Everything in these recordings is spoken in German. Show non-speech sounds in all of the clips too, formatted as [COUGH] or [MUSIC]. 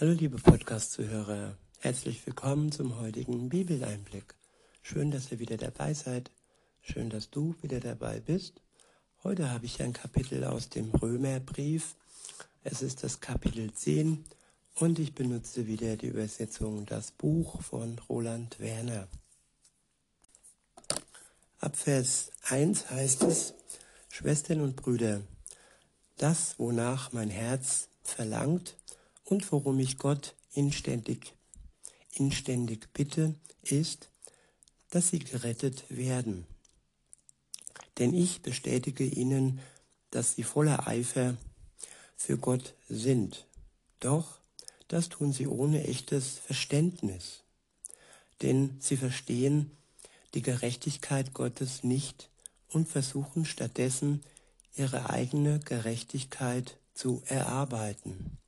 Hallo liebe Podcast-Zuhörer, herzlich willkommen zum heutigen Bibeleinblick. Schön, dass ihr wieder dabei seid. Schön, dass du wieder dabei bist. Heute habe ich ein Kapitel aus dem Römerbrief. Es ist das Kapitel 10 und ich benutze wieder die Übersetzung Das Buch von Roland Werner. Ab Vers 1 heißt es, Schwestern und Brüder, das, wonach mein Herz verlangt, und worum ich Gott inständig, inständig bitte, ist, dass sie gerettet werden. Denn ich bestätige ihnen, dass sie voller Eifer für Gott sind. Doch das tun sie ohne echtes Verständnis. Denn sie verstehen die Gerechtigkeit Gottes nicht und versuchen stattdessen ihre eigene Gerechtigkeit zu erarbeiten.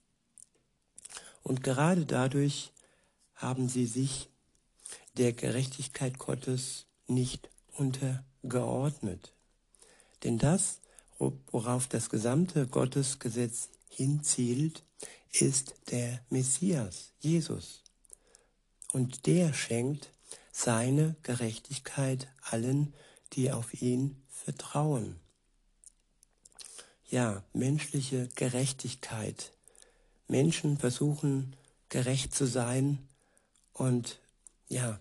Und gerade dadurch haben sie sich der Gerechtigkeit Gottes nicht untergeordnet. Denn das, worauf das gesamte Gottesgesetz hinzielt, ist der Messias, Jesus. Und der schenkt seine Gerechtigkeit allen, die auf ihn vertrauen. Ja, menschliche Gerechtigkeit Menschen versuchen gerecht zu sein und ja,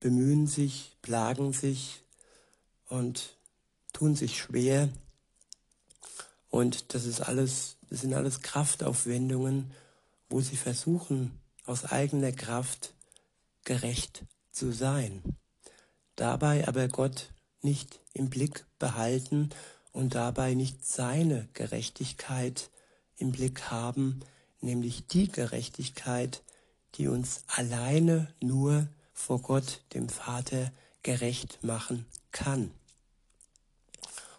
bemühen sich, plagen sich und tun sich schwer. Und das ist alles, das sind alles Kraftaufwendungen, wo sie versuchen, aus eigener Kraft gerecht zu sein. Dabei aber Gott nicht im Blick behalten und dabei nicht seine Gerechtigkeit im Blick haben, nämlich die Gerechtigkeit, die uns alleine nur vor Gott, dem Vater, gerecht machen kann.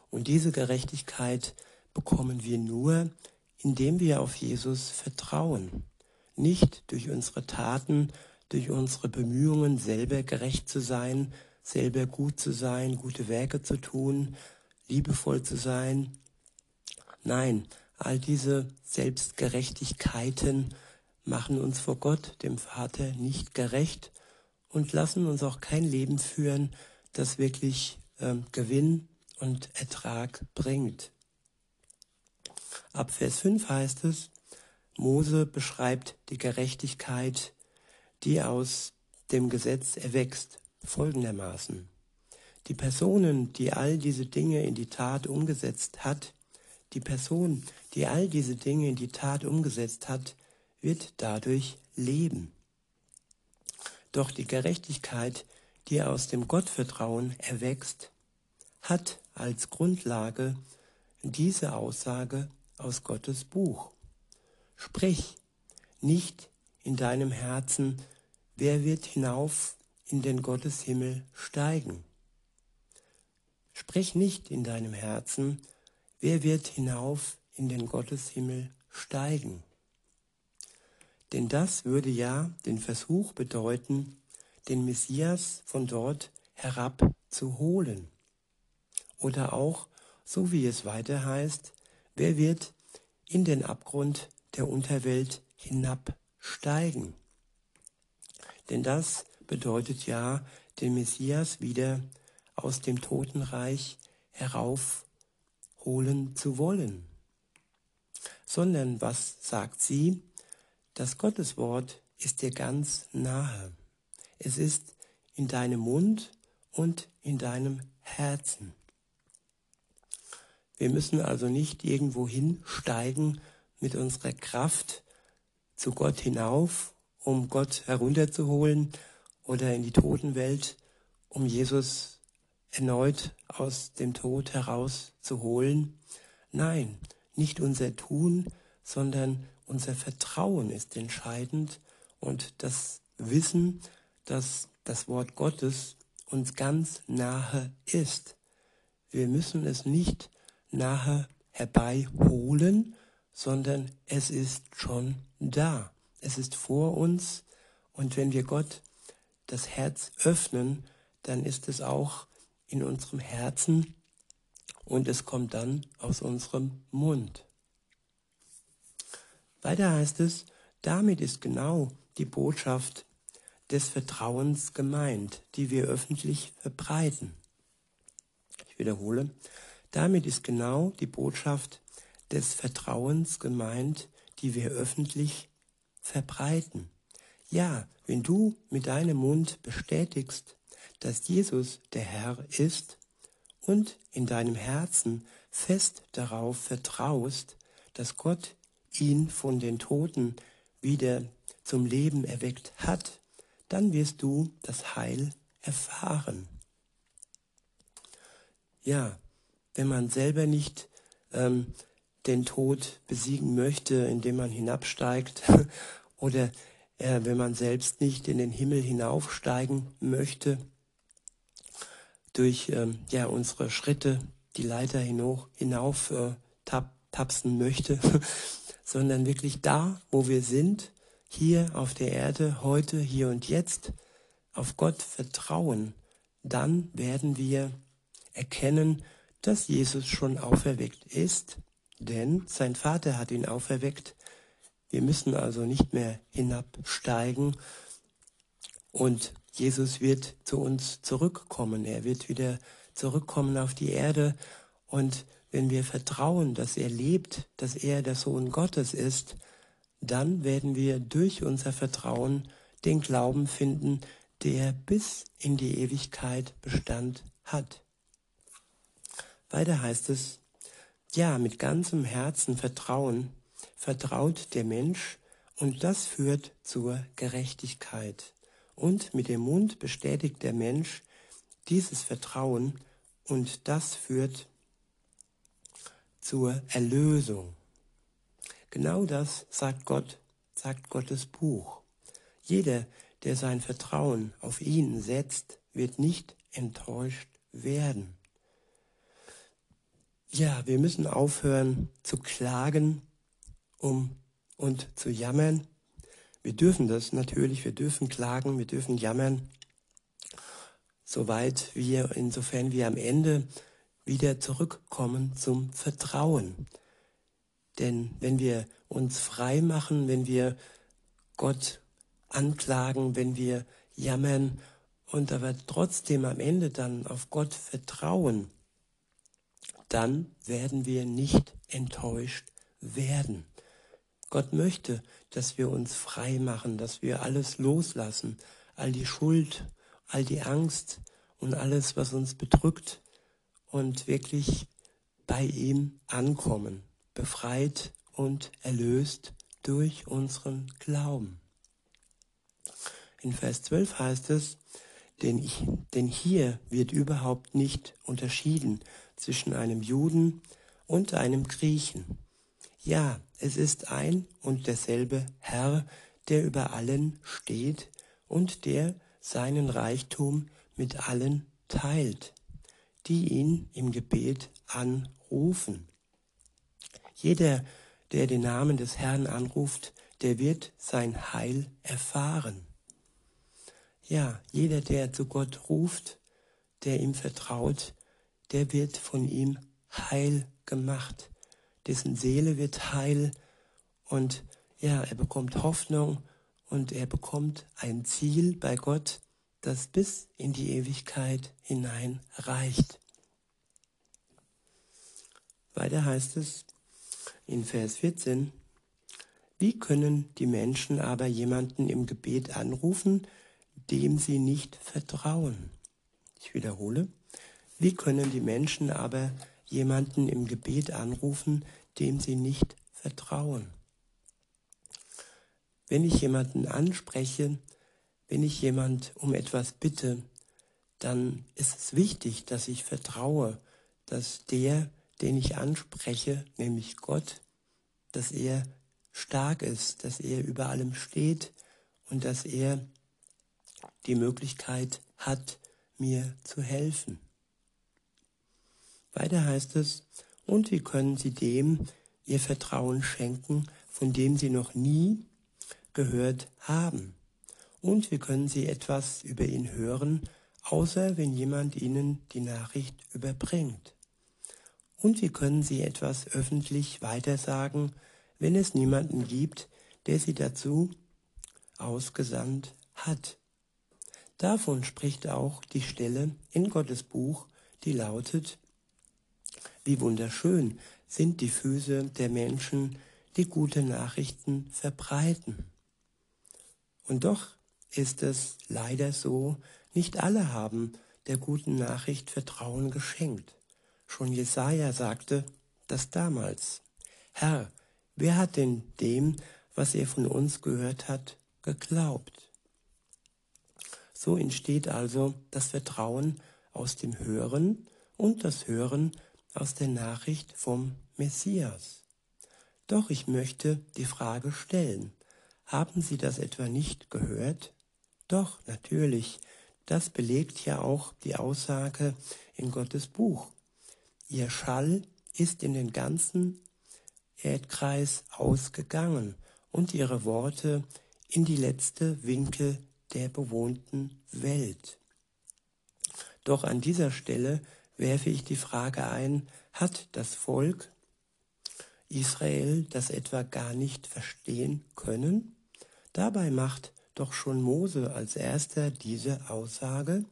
Und diese Gerechtigkeit bekommen wir nur, indem wir auf Jesus vertrauen, nicht durch unsere Taten, durch unsere Bemühungen, selber gerecht zu sein, selber gut zu sein, gute Werke zu tun, liebevoll zu sein. Nein, All diese Selbstgerechtigkeiten machen uns vor Gott, dem Vater, nicht gerecht und lassen uns auch kein Leben führen, das wirklich ähm, Gewinn und Ertrag bringt. Ab Vers 5 heißt es, Mose beschreibt die Gerechtigkeit, die aus dem Gesetz erwächst, folgendermaßen. Die Personen, die all diese Dinge in die Tat umgesetzt hat, die Person, die all diese Dinge in die Tat umgesetzt hat, wird dadurch leben. Doch die Gerechtigkeit, die aus dem Gottvertrauen erwächst, hat als Grundlage diese Aussage aus Gottes Buch. Sprich nicht in deinem Herzen, wer wird hinauf in den Gotteshimmel steigen. Sprich nicht in deinem Herzen, Wer wird hinauf in den Gotteshimmel steigen? Denn das würde ja den Versuch bedeuten, den Messias von dort herab zu holen. Oder auch, so wie es weiter heißt, wer wird in den Abgrund der Unterwelt hinabsteigen? Denn das bedeutet ja, den Messias wieder aus dem Totenreich herauf holen zu wollen, sondern was sagt sie? Das Gotteswort ist dir ganz nahe. Es ist in deinem Mund und in deinem Herzen. Wir müssen also nicht irgendwo hinsteigen mit unserer Kraft zu Gott hinauf, um Gott herunterzuholen oder in die Totenwelt, um Jesus erneut aus dem Tod herauszuholen. Nein, nicht unser Tun, sondern unser Vertrauen ist entscheidend und das Wissen, dass das Wort Gottes uns ganz nahe ist. Wir müssen es nicht nahe herbeiholen, sondern es ist schon da. Es ist vor uns und wenn wir Gott das Herz öffnen, dann ist es auch in unserem Herzen und es kommt dann aus unserem Mund. Weiter heißt es, Damit ist genau die Botschaft des Vertrauens gemeint, die wir öffentlich verbreiten. Ich wiederhole, damit ist genau die Botschaft des Vertrauens gemeint, die wir öffentlich verbreiten. Ja, wenn du mit deinem Mund bestätigst, dass Jesus der Herr ist und in deinem Herzen fest darauf vertraust, dass Gott ihn von den Toten wieder zum Leben erweckt hat, dann wirst du das Heil erfahren. Ja, wenn man selber nicht ähm, den Tod besiegen möchte, indem man hinabsteigt, [LAUGHS] oder äh, wenn man selbst nicht in den Himmel hinaufsteigen möchte, durch ähm, ja, unsere Schritte die Leiter hinauf, hinauf äh, tap, tapsen möchte, [LAUGHS] sondern wirklich da, wo wir sind, hier auf der Erde, heute, hier und jetzt, auf Gott vertrauen, dann werden wir erkennen, dass Jesus schon auferweckt ist, denn sein Vater hat ihn auferweckt. Wir müssen also nicht mehr hinabsteigen und Jesus wird zu uns zurückkommen. Er wird wieder zurückkommen auf die Erde und wenn wir vertrauen, dass er lebt, dass er der Sohn Gottes ist, dann werden wir durch unser Vertrauen den Glauben finden, der bis in die Ewigkeit Bestand hat. Weiter heißt es, ja, mit ganzem Herzen vertrauen, vertraut der Mensch und das führt zur Gerechtigkeit. Und mit dem Mund bestätigt der Mensch dieses Vertrauen und das führt zur Erlösung. Genau das sagt Gott, sagt Gottes Buch. Jeder, der sein Vertrauen auf ihn setzt, wird nicht enttäuscht werden. Ja, wir müssen aufhören zu klagen um, und zu jammern. Wir dürfen das natürlich, wir dürfen klagen, wir dürfen jammern, soweit wir, insofern wir am Ende wieder zurückkommen zum Vertrauen. Denn wenn wir uns frei machen, wenn wir Gott anklagen, wenn wir jammern und aber trotzdem am Ende dann auf Gott vertrauen, dann werden wir nicht enttäuscht werden. Gott möchte, dass wir uns frei machen, dass wir alles loslassen, all die Schuld, all die Angst und alles, was uns bedrückt und wirklich bei ihm ankommen befreit und erlöst durch unseren Glauben. In Vers 12 heißt es, denn, ich, denn hier wird überhaupt nicht unterschieden zwischen einem Juden und einem Griechen. Ja, es ist ein und derselbe Herr, der über allen steht und der seinen Reichtum mit allen teilt, die ihn im Gebet anrufen. Jeder, der den Namen des Herrn anruft, der wird sein Heil erfahren. Ja, jeder, der zu Gott ruft, der ihm vertraut, der wird von ihm heil gemacht. Dessen Seele wird heil und ja, er bekommt Hoffnung und er bekommt ein Ziel bei Gott, das bis in die Ewigkeit hinein reicht. Weiter heißt es, in Vers 14, wie können die Menschen aber jemanden im Gebet anrufen, dem sie nicht vertrauen? Ich wiederhole, wie können die Menschen aber jemanden im Gebet anrufen, dem sie nicht vertrauen? Wenn ich jemanden anspreche, wenn ich jemand um etwas bitte, dann ist es wichtig, dass ich vertraue, dass der, den ich anspreche, nämlich Gott, dass er stark ist, dass er über allem steht und dass er die Möglichkeit hat, mir zu helfen. Weiter heißt es, und wie können sie dem ihr Vertrauen schenken, von dem sie noch nie gehört haben? Und wie können sie etwas über ihn hören, außer wenn jemand ihnen die Nachricht überbringt? Und wie können sie etwas öffentlich weitersagen, wenn es niemanden gibt, der sie dazu ausgesandt hat. Davon spricht auch die Stelle in Gottes Buch, die lautet, wie wunderschön sind die Füße der Menschen, die gute Nachrichten verbreiten. Und doch ist es leider so, nicht alle haben der guten Nachricht Vertrauen geschenkt. Schon Jesaja sagte das damals. Herr, wer hat denn dem, was er von uns gehört hat, geglaubt? So entsteht also das Vertrauen aus dem Hören und das Hören aus der Nachricht vom Messias. Doch ich möchte die Frage stellen, haben Sie das etwa nicht gehört? Doch, natürlich, das belegt ja auch die Aussage in Gottes Buch. Ihr Schall ist in den ganzen Erdkreis ausgegangen und ihre Worte in die letzte Winkel der bewohnten Welt. Doch an dieser Stelle werfe ich die Frage ein, hat das Volk Israel das etwa gar nicht verstehen können? Dabei macht doch schon Mose als erster diese Aussage,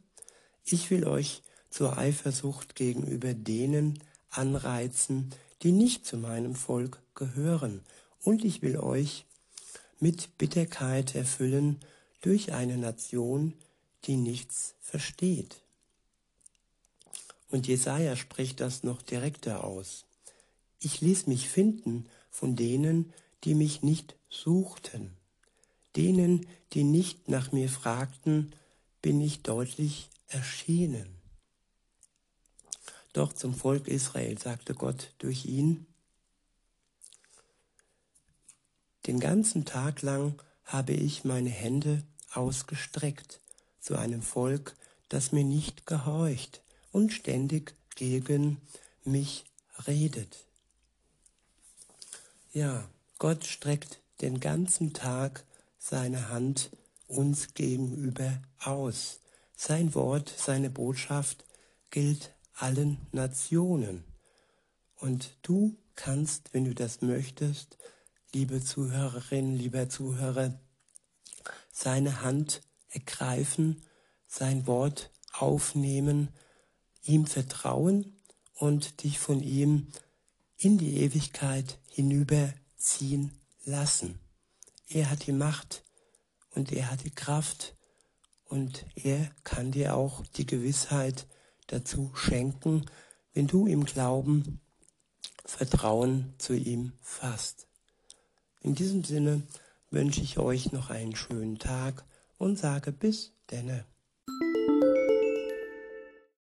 ich will euch zur Eifersucht gegenüber denen anreizen, die nicht zu meinem Volk gehören, und ich will euch mit Bitterkeit erfüllen durch eine Nation, die nichts versteht. Und Jesaja spricht das noch direkter aus. Ich ließ mich finden von denen, die mich nicht suchten. Denen, die nicht nach mir fragten, bin ich deutlich erschienen. Doch zum Volk Israel sagte Gott durch ihn, den ganzen Tag lang habe ich meine Hände ausgestreckt zu einem Volk, das mir nicht gehorcht und ständig gegen mich redet. Ja, Gott streckt den ganzen Tag seine Hand uns gegenüber aus. Sein Wort, seine Botschaft gilt allen Nationen. Und du kannst, wenn du das möchtest, liebe Zuhörerin, lieber Zuhörer, seine Hand ergreifen, sein Wort aufnehmen, ihm vertrauen und dich von ihm in die Ewigkeit hinüberziehen lassen. Er hat die Macht und er hat die Kraft und er kann dir auch die Gewissheit dazu schenken, wenn du im Glauben Vertrauen zu ihm fasst. In diesem Sinne wünsche ich euch noch einen schönen Tag und sage bis denne.